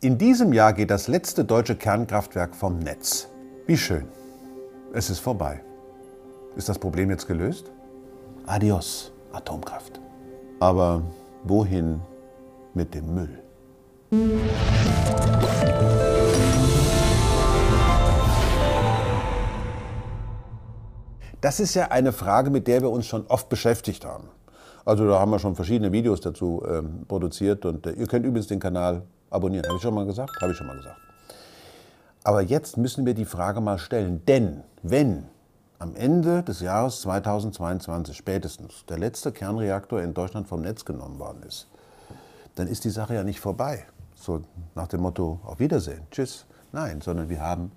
In diesem Jahr geht das letzte deutsche Kernkraftwerk vom Netz. Wie schön. Es ist vorbei. Ist das Problem jetzt gelöst? Adios, Atomkraft. Aber wohin mit dem Müll? Das ist ja eine Frage, mit der wir uns schon oft beschäftigt haben. Also da haben wir schon verschiedene Videos dazu ähm, produziert und äh, ihr könnt übrigens den Kanal abonnieren. Habe ich schon mal gesagt? Habe ich schon mal gesagt. Aber jetzt müssen wir die Frage mal stellen, denn wenn am Ende des Jahres 2022 spätestens der letzte Kernreaktor in Deutschland vom Netz genommen worden ist, dann ist die Sache ja nicht vorbei. So nach dem Motto, auf Wiedersehen, tschüss. Nein, sondern wir haben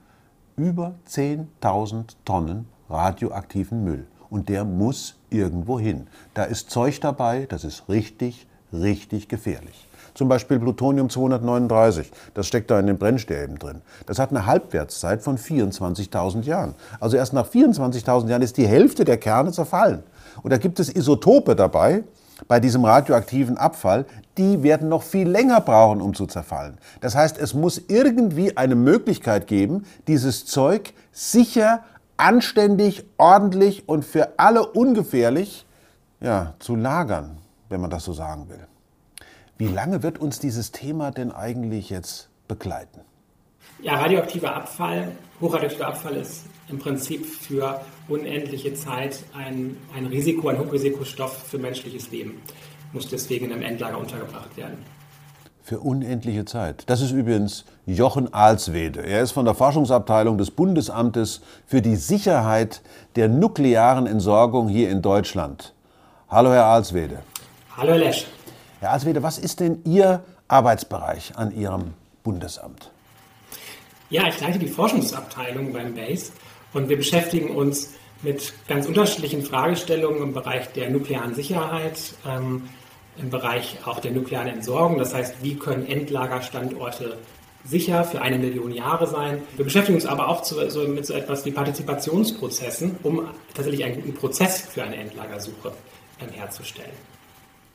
über 10.000 Tonnen radioaktiven Müll. Und der muss irgendwo hin. Da ist Zeug dabei, das ist richtig, richtig gefährlich. Zum Beispiel Plutonium 239, das steckt da in den Brennstäben drin. Das hat eine Halbwertszeit von 24.000 Jahren. Also erst nach 24.000 Jahren ist die Hälfte der Kerne zerfallen. Und da gibt es Isotope dabei, bei diesem radioaktiven Abfall, die werden noch viel länger brauchen, um zu zerfallen. Das heißt, es muss irgendwie eine Möglichkeit geben, dieses Zeug sicher anständig, ordentlich und für alle ungefährlich ja, zu lagern, wenn man das so sagen will. Wie lange wird uns dieses Thema denn eigentlich jetzt begleiten? Ja, radioaktiver Abfall, hochradioaktiver Abfall ist im Prinzip für unendliche Zeit ein, ein Risiko, ein Hochrisikostoff für menschliches Leben. Muss deswegen in einem Endlager untergebracht werden für unendliche Zeit. Das ist übrigens Jochen Alswede. Er ist von der Forschungsabteilung des Bundesamtes für die Sicherheit der nuklearen Entsorgung hier in Deutschland. Hallo, Herr Alswede. Hallo, Herr Lesch. Herr Alswede, was ist denn Ihr Arbeitsbereich an Ihrem Bundesamt? Ja, ich leite die Forschungsabteilung beim BASE und wir beschäftigen uns mit ganz unterschiedlichen Fragestellungen im Bereich der nuklearen Sicherheit, ähm, im Bereich auch der nuklearen Entsorgung. Das heißt, wie können Endlagerstandorte sicher für eine Million Jahre sein. Wir beschäftigen uns aber auch zu, so, mit so etwas wie Partizipationsprozessen, um tatsächlich einen guten Prozess für eine Endlagersuche ähm, herzustellen.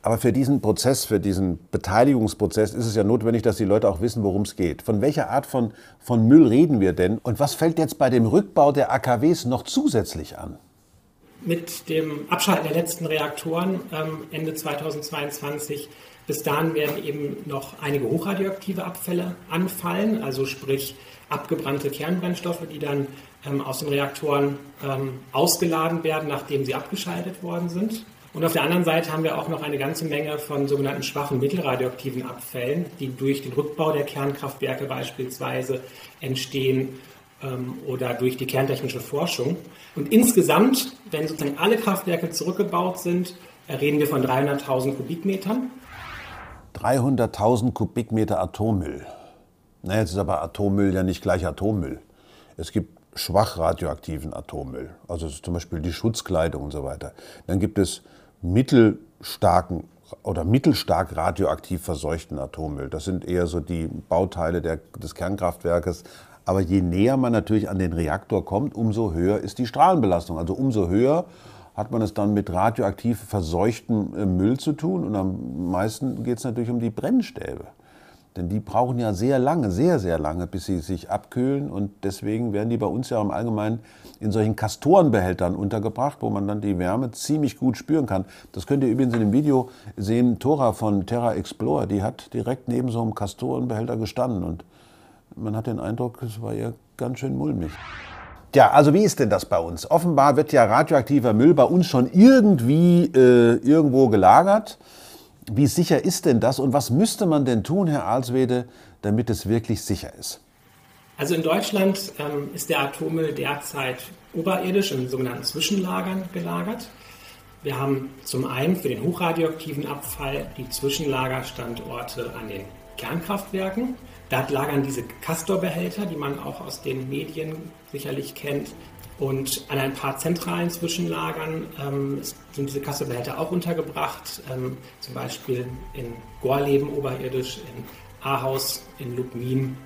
Aber für diesen Prozess, für diesen Beteiligungsprozess ist es ja notwendig, dass die Leute auch wissen, worum es geht. Von welcher Art von, von Müll reden wir denn? Und was fällt jetzt bei dem Rückbau der AKWs noch zusätzlich an? mit dem Abschalten der letzten Reaktoren ähm, Ende 2022. Bis dahin werden eben noch einige hochradioaktive Abfälle anfallen, also sprich abgebrannte Kernbrennstoffe, die dann ähm, aus den Reaktoren ähm, ausgeladen werden, nachdem sie abgeschaltet worden sind. Und auf der anderen Seite haben wir auch noch eine ganze Menge von sogenannten schwachen mittelradioaktiven Abfällen, die durch den Rückbau der Kernkraftwerke beispielsweise entstehen ähm, oder durch die kerntechnische Forschung. Und insgesamt, wenn sozusagen alle Kraftwerke zurückgebaut sind, reden wir von 300.000 Kubikmetern. 300.000 Kubikmeter Atommüll. Na, jetzt ist aber Atommüll ja nicht gleich Atommüll. Es gibt schwach radioaktiven Atommüll, also zum Beispiel die Schutzkleidung und so weiter. Dann gibt es mittelstarken oder mittelstark radioaktiv verseuchten Atommüll. Das sind eher so die Bauteile der, des Kernkraftwerkes, aber je näher man natürlich an den Reaktor kommt, umso höher ist die Strahlenbelastung. Also umso höher hat man es dann mit radioaktiv verseuchtem äh, Müll zu tun. Und am meisten geht es natürlich um die Brennstäbe. Denn die brauchen ja sehr lange, sehr, sehr lange, bis sie sich abkühlen. Und deswegen werden die bei uns ja im Allgemeinen in solchen Kastorenbehältern untergebracht, wo man dann die Wärme ziemlich gut spüren kann. Das könnt ihr übrigens in dem Video sehen. Tora von Terra Explorer, die hat direkt neben so einem Kastorenbehälter gestanden. Und man hat den Eindruck, es war ja ganz schön mulmig. Ja, also wie ist denn das bei uns? Offenbar wird ja radioaktiver Müll bei uns schon irgendwie äh, irgendwo gelagert. Wie sicher ist denn das und was müsste man denn tun, Herr Alswede, damit es wirklich sicher ist? Also in Deutschland ähm, ist der Atommüll derzeit oberirdisch in sogenannten Zwischenlagern gelagert. Wir haben zum einen für den hochradioaktiven Abfall die Zwischenlagerstandorte an den Kernkraftwerken. Da lagern diese Castor-Behälter, die man auch aus den Medien sicherlich kennt. Und an ein paar zentralen Zwischenlagern ähm, sind diese Castor-Behälter auch untergebracht, ähm, zum Beispiel in Gorleben oberirdisch, in Ahaus, in Lubmin.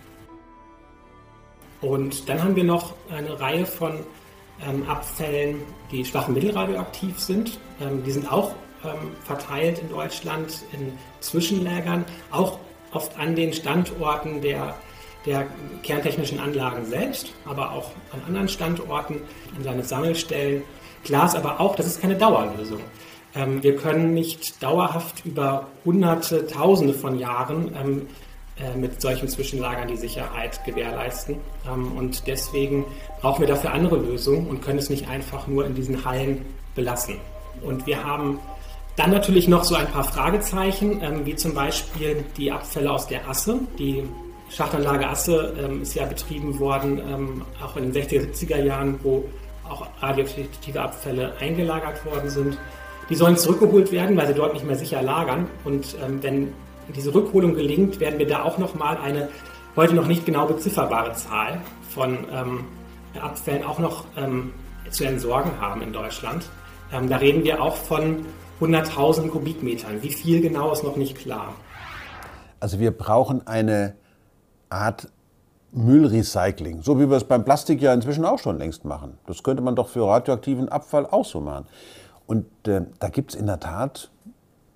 Und dann haben wir noch eine Reihe von ähm, Abfällen, die schwach mittelradioaktiv sind. Ähm, die sind auch ähm, verteilt in Deutschland in Zwischenlägern, auch oft an den Standorten der, der kerntechnischen Anlagen selbst, aber auch an anderen Standorten, an seine Sammelstellen. Klar ist aber auch, das ist keine Dauerlösung. Ähm, wir können nicht dauerhaft über Hunderte, Tausende von Jahren ähm, äh, mit solchen Zwischenlagern die Sicherheit gewährleisten. Ähm, und deswegen brauchen wir dafür andere Lösungen und können es nicht einfach nur in diesen Hallen belassen. Und wir haben dann natürlich noch so ein paar Fragezeichen, ähm, wie zum Beispiel die Abfälle aus der Asse. Die Schachtanlage Asse ähm, ist ja betrieben worden, auch in den 60er, 70er Jahren, wo auch radioaktive Abfälle eingelagert worden sind. Die sollen zurückgeholt werden, weil sie dort nicht mehr sicher lagern. Und wenn diese Rückholung gelingt, werden wir da auch nochmal eine heute noch nicht genau bezifferbare Zahl von ähm, Abfällen auch noch ähm, zu entsorgen haben in Deutschland. Ähm, da reden wir auch von 100.000 Kubikmetern. Wie viel genau ist noch nicht klar. Also wir brauchen eine Art Müllrecycling, so wie wir es beim Plastik ja inzwischen auch schon längst machen. Das könnte man doch für radioaktiven Abfall auch so machen. Und äh, da gibt es in der Tat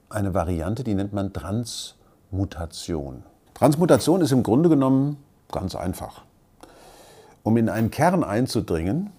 eine Variante, die nennt man Trans Transmutation. Transmutation ist im Grunde genommen ganz einfach. Um in einen Kern einzudringen,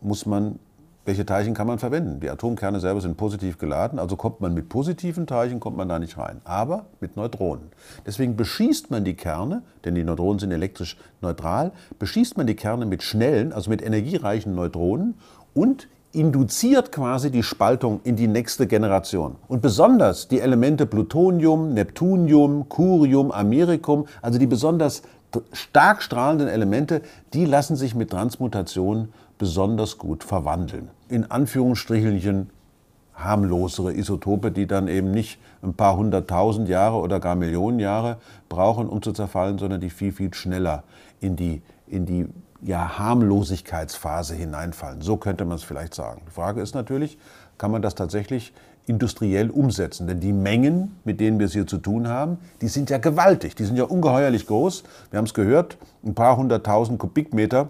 muss man, welche Teilchen kann man verwenden? Die Atomkerne selber sind positiv geladen, also kommt man mit positiven Teilchen, kommt man da nicht rein, aber mit Neutronen. Deswegen beschießt man die Kerne, denn die Neutronen sind elektrisch neutral, beschießt man die Kerne mit schnellen, also mit energiereichen Neutronen und induziert quasi die Spaltung in die nächste Generation. Und besonders die Elemente Plutonium, Neptunium, Curium, Amerikum, also die besonders stark strahlenden Elemente, die lassen sich mit Transmutation besonders gut verwandeln. In Anführungsstrichelchen harmlosere Isotope, die dann eben nicht ein paar hunderttausend Jahre oder gar Millionen Jahre brauchen, um zu zerfallen, sondern die viel, viel schneller in die, in die ja, Harmlosigkeitsphase hineinfallen. So könnte man es vielleicht sagen. Die Frage ist natürlich, kann man das tatsächlich industriell umsetzen? Denn die Mengen, mit denen wir es hier zu tun haben, die sind ja gewaltig, die sind ja ungeheuerlich groß. Wir haben es gehört, ein paar hunderttausend Kubikmeter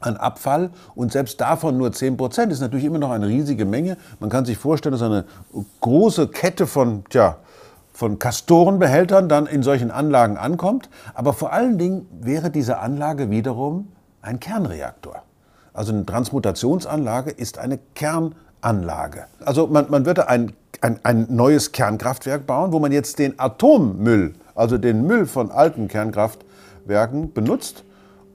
an Abfall und selbst davon nur 10 Prozent ist natürlich immer noch eine riesige Menge. Man kann sich vorstellen, dass eine große Kette von, tja, von Kastorenbehältern dann in solchen Anlagen ankommt. Aber vor allen Dingen wäre diese Anlage wiederum ein Kernreaktor. Also eine Transmutationsanlage ist eine Kernanlage. Also man, man würde ein, ein, ein neues Kernkraftwerk bauen, wo man jetzt den Atommüll, also den Müll von alten Kernkraftwerken benutzt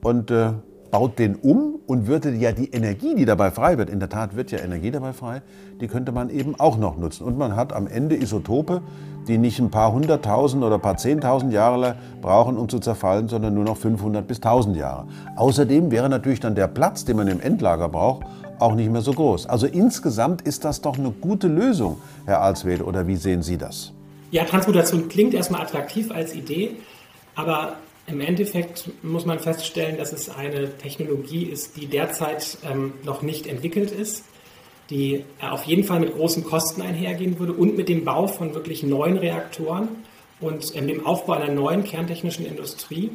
und äh, baut den um und würde ja die Energie, die dabei frei wird, in der Tat wird ja Energie dabei frei, die könnte man eben auch noch nutzen. Und man hat am Ende Isotope, die nicht ein paar hunderttausend oder ein paar zehntausend Jahre brauchen, um zu zerfallen, sondern nur noch 500 bis 1000 Jahre. Außerdem wäre natürlich dann der Platz, den man im Endlager braucht, auch nicht mehr so groß. Also insgesamt ist das doch eine gute Lösung, Herr Alswede, oder wie sehen Sie das? Ja, Transmutation klingt erstmal attraktiv als Idee, aber im Endeffekt muss man feststellen, dass es eine Technologie ist, die derzeit ähm, noch nicht entwickelt ist, die äh, auf jeden Fall mit großen Kosten einhergehen würde und mit dem Bau von wirklich neuen Reaktoren und ähm, dem Aufbau einer neuen kerntechnischen Industrie.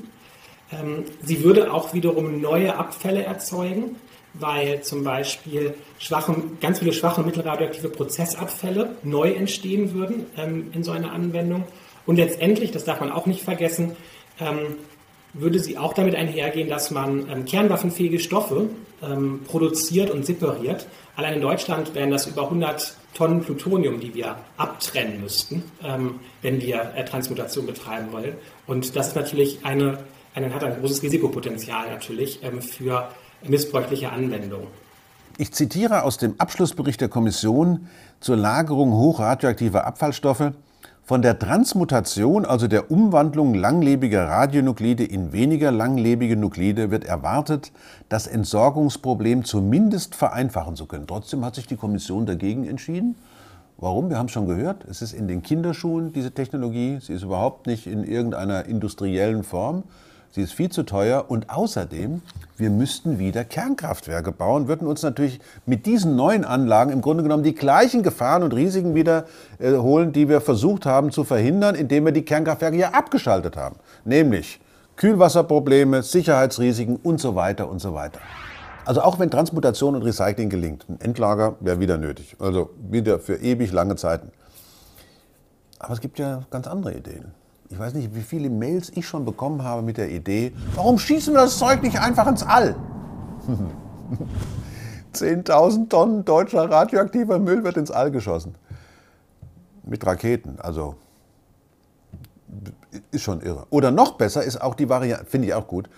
Ähm, sie würde auch wiederum neue Abfälle erzeugen, weil zum Beispiel schwache, ganz viele schwache mittelradioaktive Prozessabfälle neu entstehen würden ähm, in so einer Anwendung. Und letztendlich, das darf man auch nicht vergessen, würde sie auch damit einhergehen, dass man ähm, kernwaffenfähige Stoffe ähm, produziert und separiert. Allein in Deutschland wären das über 100 Tonnen Plutonium, die wir abtrennen müssten, ähm, wenn wir äh, Transmutation betreiben wollen. Und das ist natürlich eine, eine hat ein großes Risikopotenzial natürlich ähm, für missbräuchliche Anwendungen. Ich zitiere aus dem Abschlussbericht der Kommission zur Lagerung hochradioaktiver Abfallstoffe. Von der Transmutation, also der Umwandlung langlebiger Radionuklide in weniger langlebige Nuklide, wird erwartet, das Entsorgungsproblem zumindest vereinfachen zu können. Trotzdem hat sich die Kommission dagegen entschieden. Warum? Wir haben es schon gehört. Es ist in den Kinderschuhen, diese Technologie. Sie ist überhaupt nicht in irgendeiner industriellen Form. Sie ist viel zu teuer und außerdem, wir müssten wieder Kernkraftwerke bauen, würden uns natürlich mit diesen neuen Anlagen im Grunde genommen die gleichen Gefahren und Risiken wiederholen, äh, die wir versucht haben zu verhindern, indem wir die Kernkraftwerke ja abgeschaltet haben. Nämlich Kühlwasserprobleme, Sicherheitsrisiken und so weiter und so weiter. Also auch wenn Transmutation und Recycling gelingt, ein Endlager wäre wieder nötig. Also wieder für ewig lange Zeiten. Aber es gibt ja ganz andere Ideen. Ich weiß nicht, wie viele Mails ich schon bekommen habe mit der Idee, warum schießen wir das Zeug nicht einfach ins All? 10.000 Tonnen deutscher radioaktiver Müll wird ins All geschossen. Mit Raketen, also ist schon irre. Oder noch besser ist auch die Variante, finde ich auch gut,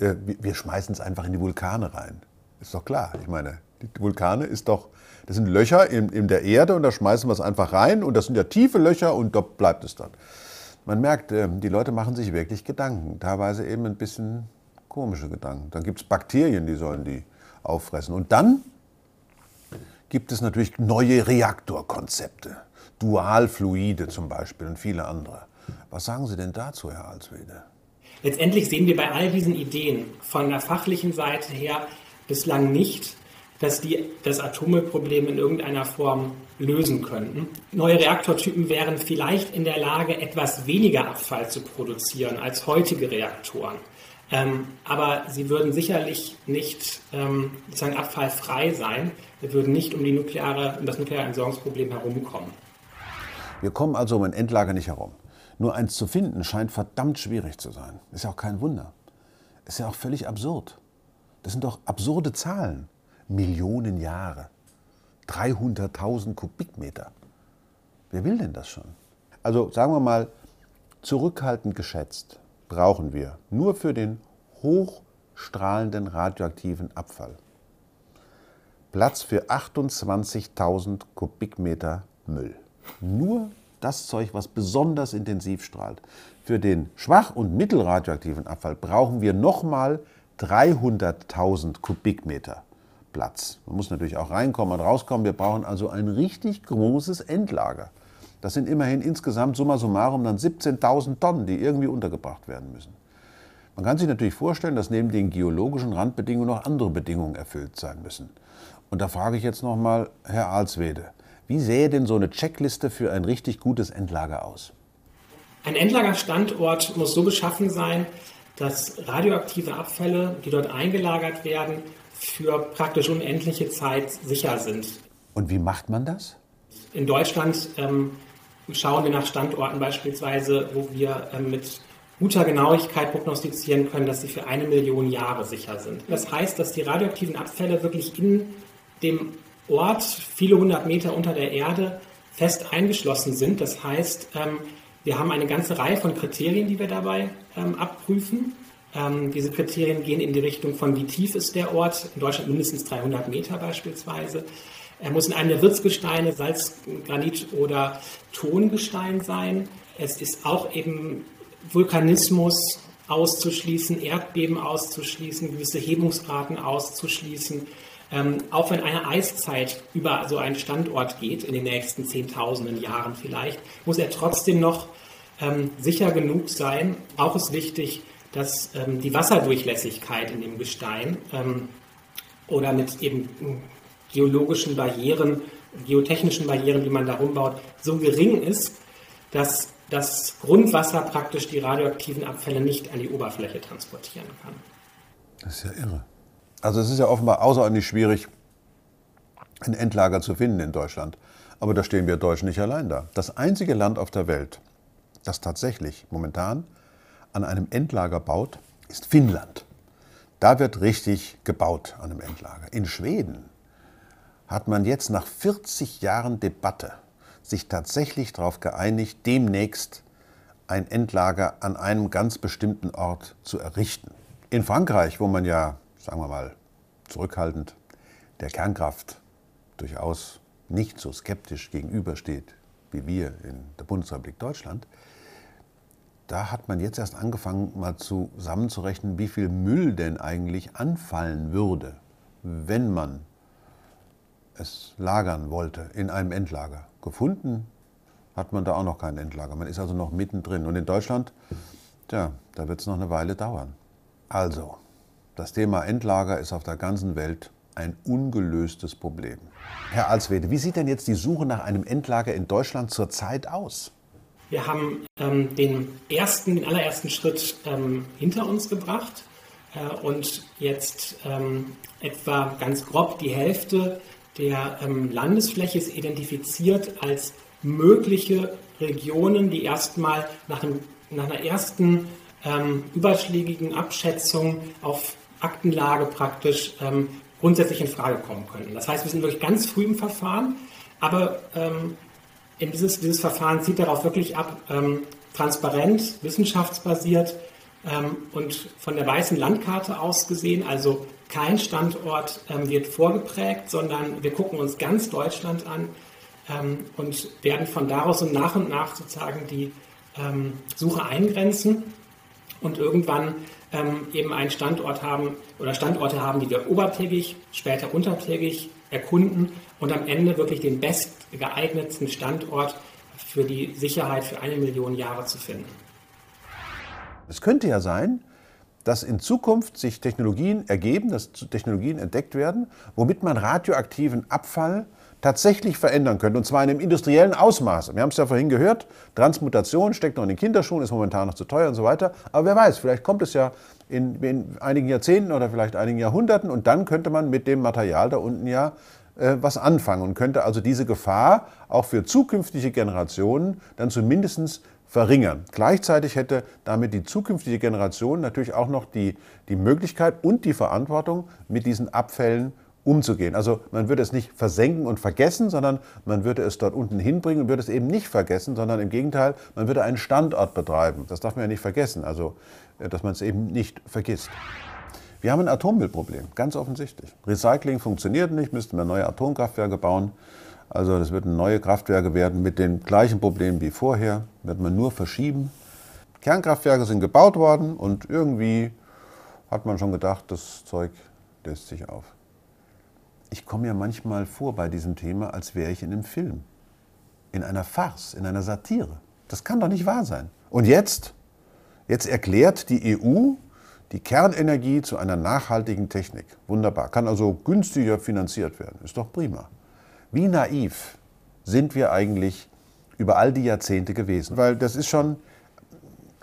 äh, wir schmeißen es einfach in die Vulkane rein. Ist doch klar. Ich meine, die Vulkane ist doch, das sind Löcher in, in der Erde und da schmeißen wir es einfach rein und das sind ja tiefe Löcher und dort bleibt es dann. Man merkt, äh, die Leute machen sich wirklich Gedanken, teilweise eben ein bisschen komische Gedanken. Dann gibt es Bakterien, die sollen die auffressen. Und dann gibt es natürlich neue Reaktorkonzepte, Dualfluide zum Beispiel und viele andere. Was sagen Sie denn dazu, Herr Alswede? Letztendlich sehen wir bei all diesen Ideen von der fachlichen Seite her bislang nicht, dass die das Atommüllproblem in irgendeiner Form lösen könnten. Neue Reaktortypen wären vielleicht in der Lage, etwas weniger Abfall zu produzieren als heutige Reaktoren. Ähm, aber sie würden sicherlich nicht ähm, sozusagen abfallfrei sein. Wir würden nicht um, die nukleare, um das nukleare Entsorgungsproblem herumkommen. Wir kommen also um ein Endlager nicht herum. Nur eins zu finden scheint verdammt schwierig zu sein. Ist ja auch kein Wunder. Ist ja auch völlig absurd. Das sind doch absurde Zahlen. Millionen Jahre. 300.000 Kubikmeter. Wer will denn das schon? Also sagen wir mal, zurückhaltend geschätzt brauchen wir nur für den hochstrahlenden radioaktiven Abfall Platz für 28.000 Kubikmeter Müll. Nur das Zeug, was besonders intensiv strahlt. Für den schwach- und mittelradioaktiven Abfall brauchen wir nochmal 300.000 Kubikmeter Platz. Man muss natürlich auch reinkommen und rauskommen. Wir brauchen also ein richtig großes Endlager. Das sind immerhin insgesamt summa summarum dann 17.000 Tonnen, die irgendwie untergebracht werden müssen. Man kann sich natürlich vorstellen, dass neben den geologischen Randbedingungen noch andere Bedingungen erfüllt sein müssen. Und da frage ich jetzt nochmal Herr Alswede. Wie sähe denn so eine Checkliste für ein richtig gutes Endlager aus? Ein Endlagerstandort muss so beschaffen sein, dass radioaktive Abfälle, die dort eingelagert werden, für praktisch unendliche Zeit sicher sind. Und wie macht man das? In Deutschland ähm, schauen wir nach Standorten beispielsweise, wo wir ähm, mit guter Genauigkeit prognostizieren können, dass sie für eine Million Jahre sicher sind. Das heißt, dass die radioaktiven Abfälle wirklich in dem Ort viele hundert Meter unter der Erde fest eingeschlossen sind. Das heißt, ähm, wir haben eine ganze Reihe von Kriterien, die wir dabei ähm, abprüfen. Ähm, diese Kriterien gehen in die Richtung von, wie tief ist der Ort, in Deutschland mindestens 300 Meter beispielsweise. Er muss in einem der Wirtsgesteine, Salz, Granit oder Tongestein sein. Es ist auch eben Vulkanismus auszuschließen, Erdbeben auszuschließen, gewisse Hebungsraten auszuschließen. Ähm, auch wenn eine Eiszeit über so einen Standort geht, in den nächsten Zehntausenden Jahren vielleicht, muss er trotzdem noch ähm, sicher genug sein. Auch ist wichtig, dass ähm, die Wasserdurchlässigkeit in dem Gestein ähm, oder mit eben geologischen Barrieren, geotechnischen Barrieren, die man da rumbaut, so gering ist, dass das Grundwasser praktisch die radioaktiven Abfälle nicht an die Oberfläche transportieren kann. Das ist ja irre. Also es ist ja offenbar außerordentlich schwierig, ein Endlager zu finden in Deutschland. Aber da stehen wir Deutschen nicht allein da. Das einzige Land auf der Welt, das tatsächlich momentan an einem Endlager baut, ist Finnland. Da wird richtig gebaut an einem Endlager. In Schweden hat man jetzt nach 40 Jahren Debatte sich tatsächlich darauf geeinigt, demnächst ein Endlager an einem ganz bestimmten Ort zu errichten. In Frankreich, wo man ja sagen wir mal, zurückhaltend der Kernkraft durchaus nicht so skeptisch gegenübersteht wie wir in der Bundesrepublik Deutschland, da hat man jetzt erst angefangen, mal zusammenzurechnen, wie viel Müll denn eigentlich anfallen würde, wenn man es lagern wollte in einem Endlager. Gefunden hat man da auch noch kein Endlager. Man ist also noch mittendrin. Und in Deutschland, tja, da wird es noch eine Weile dauern. Also, das Thema Endlager ist auf der ganzen Welt ein ungelöstes Problem. Herr Alswede, wie sieht denn jetzt die Suche nach einem Endlager in Deutschland zurzeit aus? Wir haben ähm, den ersten, den allerersten Schritt ähm, hinter uns gebracht äh, und jetzt ähm, etwa ganz grob die Hälfte der ähm, Landesfläche ist identifiziert als mögliche Regionen, die erstmal nach einem nach einer ersten ähm, überschlägigen Abschätzung auf Aktenlage praktisch ähm, grundsätzlich in Frage kommen könnten. Das heißt, wir sind wirklich ganz früh im Verfahren, aber ähm, in dieses, dieses Verfahren zieht darauf wirklich ab, ähm, transparent, wissenschaftsbasiert ähm, und von der weißen Landkarte aus gesehen, also kein Standort ähm, wird vorgeprägt, sondern wir gucken uns ganz Deutschland an ähm, und werden von daraus und nach und nach sozusagen die ähm, Suche eingrenzen und irgendwann ähm, eben einen Standort haben oder Standorte haben, die wir obertägig, später untertägig erkunden und am Ende wirklich den bestgeeignetsten Standort für die Sicherheit für eine Million Jahre zu finden. Es könnte ja sein, dass in Zukunft sich Technologien ergeben, dass Technologien entdeckt werden, womit man radioaktiven Abfall tatsächlich verändern könnte, und zwar in einem industriellen Ausmaß. Wir haben es ja vorhin gehört, Transmutation steckt noch in den Kinderschuhen, ist momentan noch zu teuer und so weiter. Aber wer weiß, vielleicht kommt es ja in, in einigen Jahrzehnten oder vielleicht einigen Jahrhunderten und dann könnte man mit dem Material da unten ja äh, was anfangen und könnte also diese Gefahr auch für zukünftige Generationen dann zumindest verringern. Gleichzeitig hätte damit die zukünftige Generation natürlich auch noch die, die Möglichkeit und die Verantwortung, mit diesen Abfällen umzugehen. Also man würde es nicht versenken und vergessen, sondern man würde es dort unten hinbringen und würde es eben nicht vergessen, sondern im Gegenteil, man würde einen Standort betreiben. Das darf man ja nicht vergessen, also äh, dass man es eben nicht vergisst. Wir haben ein Atommüllproblem, ganz offensichtlich. Recycling funktioniert nicht, müssten wir neue Atomkraftwerke bauen. Also das würden neue Kraftwerke werden mit den gleichen Problemen wie vorher, wird man nur verschieben. Kernkraftwerke sind gebaut worden und irgendwie hat man schon gedacht, das Zeug löst sich auf ich komme mir manchmal vor bei diesem Thema, als wäre ich in einem Film, in einer Farce, in einer Satire. Das kann doch nicht wahr sein. Und jetzt, jetzt erklärt die EU die Kernenergie zu einer nachhaltigen Technik. Wunderbar. Kann also günstiger finanziert werden. Ist doch prima. Wie naiv sind wir eigentlich über all die Jahrzehnte gewesen? Weil das ist schon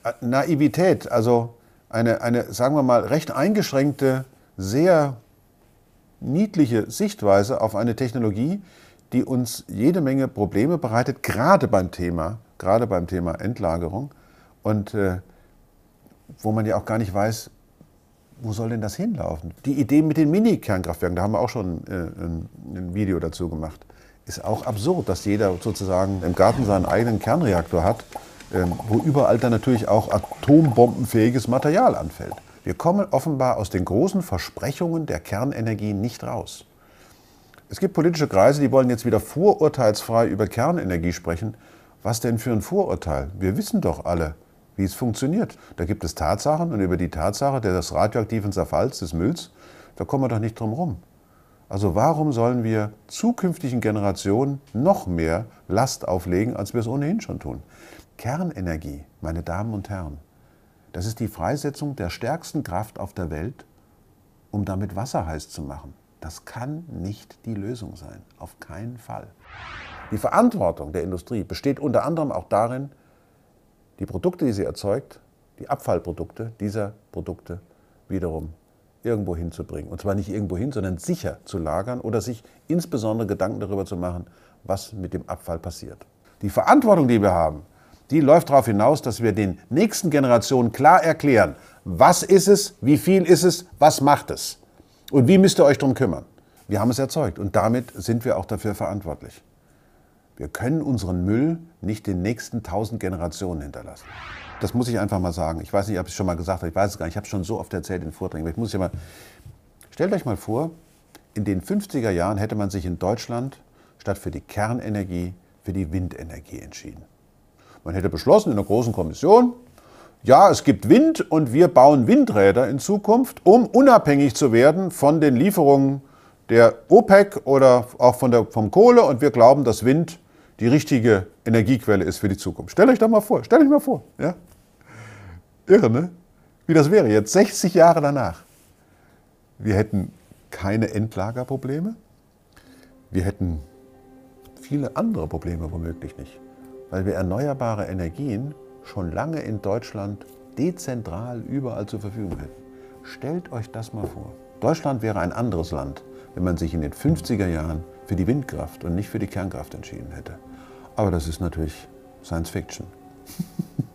äh, Naivität, also eine, eine sagen wir mal, recht eingeschränkte, sehr niedliche Sichtweise auf eine Technologie, die uns jede Menge Probleme bereitet, gerade beim Thema, gerade beim Thema Endlagerung und äh, wo man ja auch gar nicht weiß, wo soll denn das hinlaufen? Die Idee mit den Mini-Kernkraftwerken, da haben wir auch schon äh, ein, ein Video dazu gemacht, ist auch absurd, dass jeder sozusagen im Garten seinen eigenen Kernreaktor hat, äh, wo überall dann natürlich auch atombombenfähiges Material anfällt. Wir kommen offenbar aus den großen Versprechungen der Kernenergie nicht raus. Es gibt politische Kreise, die wollen jetzt wieder vorurteilsfrei über Kernenergie sprechen. Was denn für ein Vorurteil? Wir wissen doch alle, wie es funktioniert. Da gibt es Tatsachen und über die Tatsache des radioaktiven Zerfalls des Mülls, da kommen wir doch nicht drum herum. Also warum sollen wir zukünftigen Generationen noch mehr Last auflegen, als wir es ohnehin schon tun? Kernenergie, meine Damen und Herren, das ist die Freisetzung der stärksten Kraft auf der Welt, um damit Wasser heiß zu machen. Das kann nicht die Lösung sein, auf keinen Fall. Die Verantwortung der Industrie besteht unter anderem auch darin, die Produkte, die sie erzeugt, die Abfallprodukte dieser Produkte wiederum irgendwo hinzubringen. Und zwar nicht irgendwo hin, sondern sicher zu lagern oder sich insbesondere Gedanken darüber zu machen, was mit dem Abfall passiert. Die Verantwortung, die wir haben, die läuft darauf hinaus, dass wir den nächsten Generationen klar erklären, was ist es, wie viel ist es, was macht es und wie müsst ihr euch darum kümmern. Wir haben es erzeugt und damit sind wir auch dafür verantwortlich. Wir können unseren Müll nicht den nächsten tausend Generationen hinterlassen. Das muss ich einfach mal sagen. Ich weiß nicht, ob ich es schon mal gesagt habe, ich weiß es gar nicht. Ich habe es schon so oft erzählt in Vorträgen. Ich muss ja mal. Stellt euch mal vor, in den 50er Jahren hätte man sich in Deutschland statt für die Kernenergie für die Windenergie entschieden. Man hätte beschlossen in einer großen Kommission, ja, es gibt Wind und wir bauen Windräder in Zukunft, um unabhängig zu werden von den Lieferungen der OPEC oder auch von der, vom Kohle. Und wir glauben, dass Wind die richtige Energiequelle ist für die Zukunft. Stellt euch das mal vor, stellt euch mal vor. Ja? Irre, ne? Wie das wäre jetzt, 60 Jahre danach. Wir hätten keine Endlagerprobleme. Wir hätten viele andere Probleme womöglich nicht weil wir erneuerbare Energien schon lange in Deutschland dezentral überall zur Verfügung hätten. Stellt euch das mal vor. Deutschland wäre ein anderes Land, wenn man sich in den 50er Jahren für die Windkraft und nicht für die Kernkraft entschieden hätte. Aber das ist natürlich Science Fiction.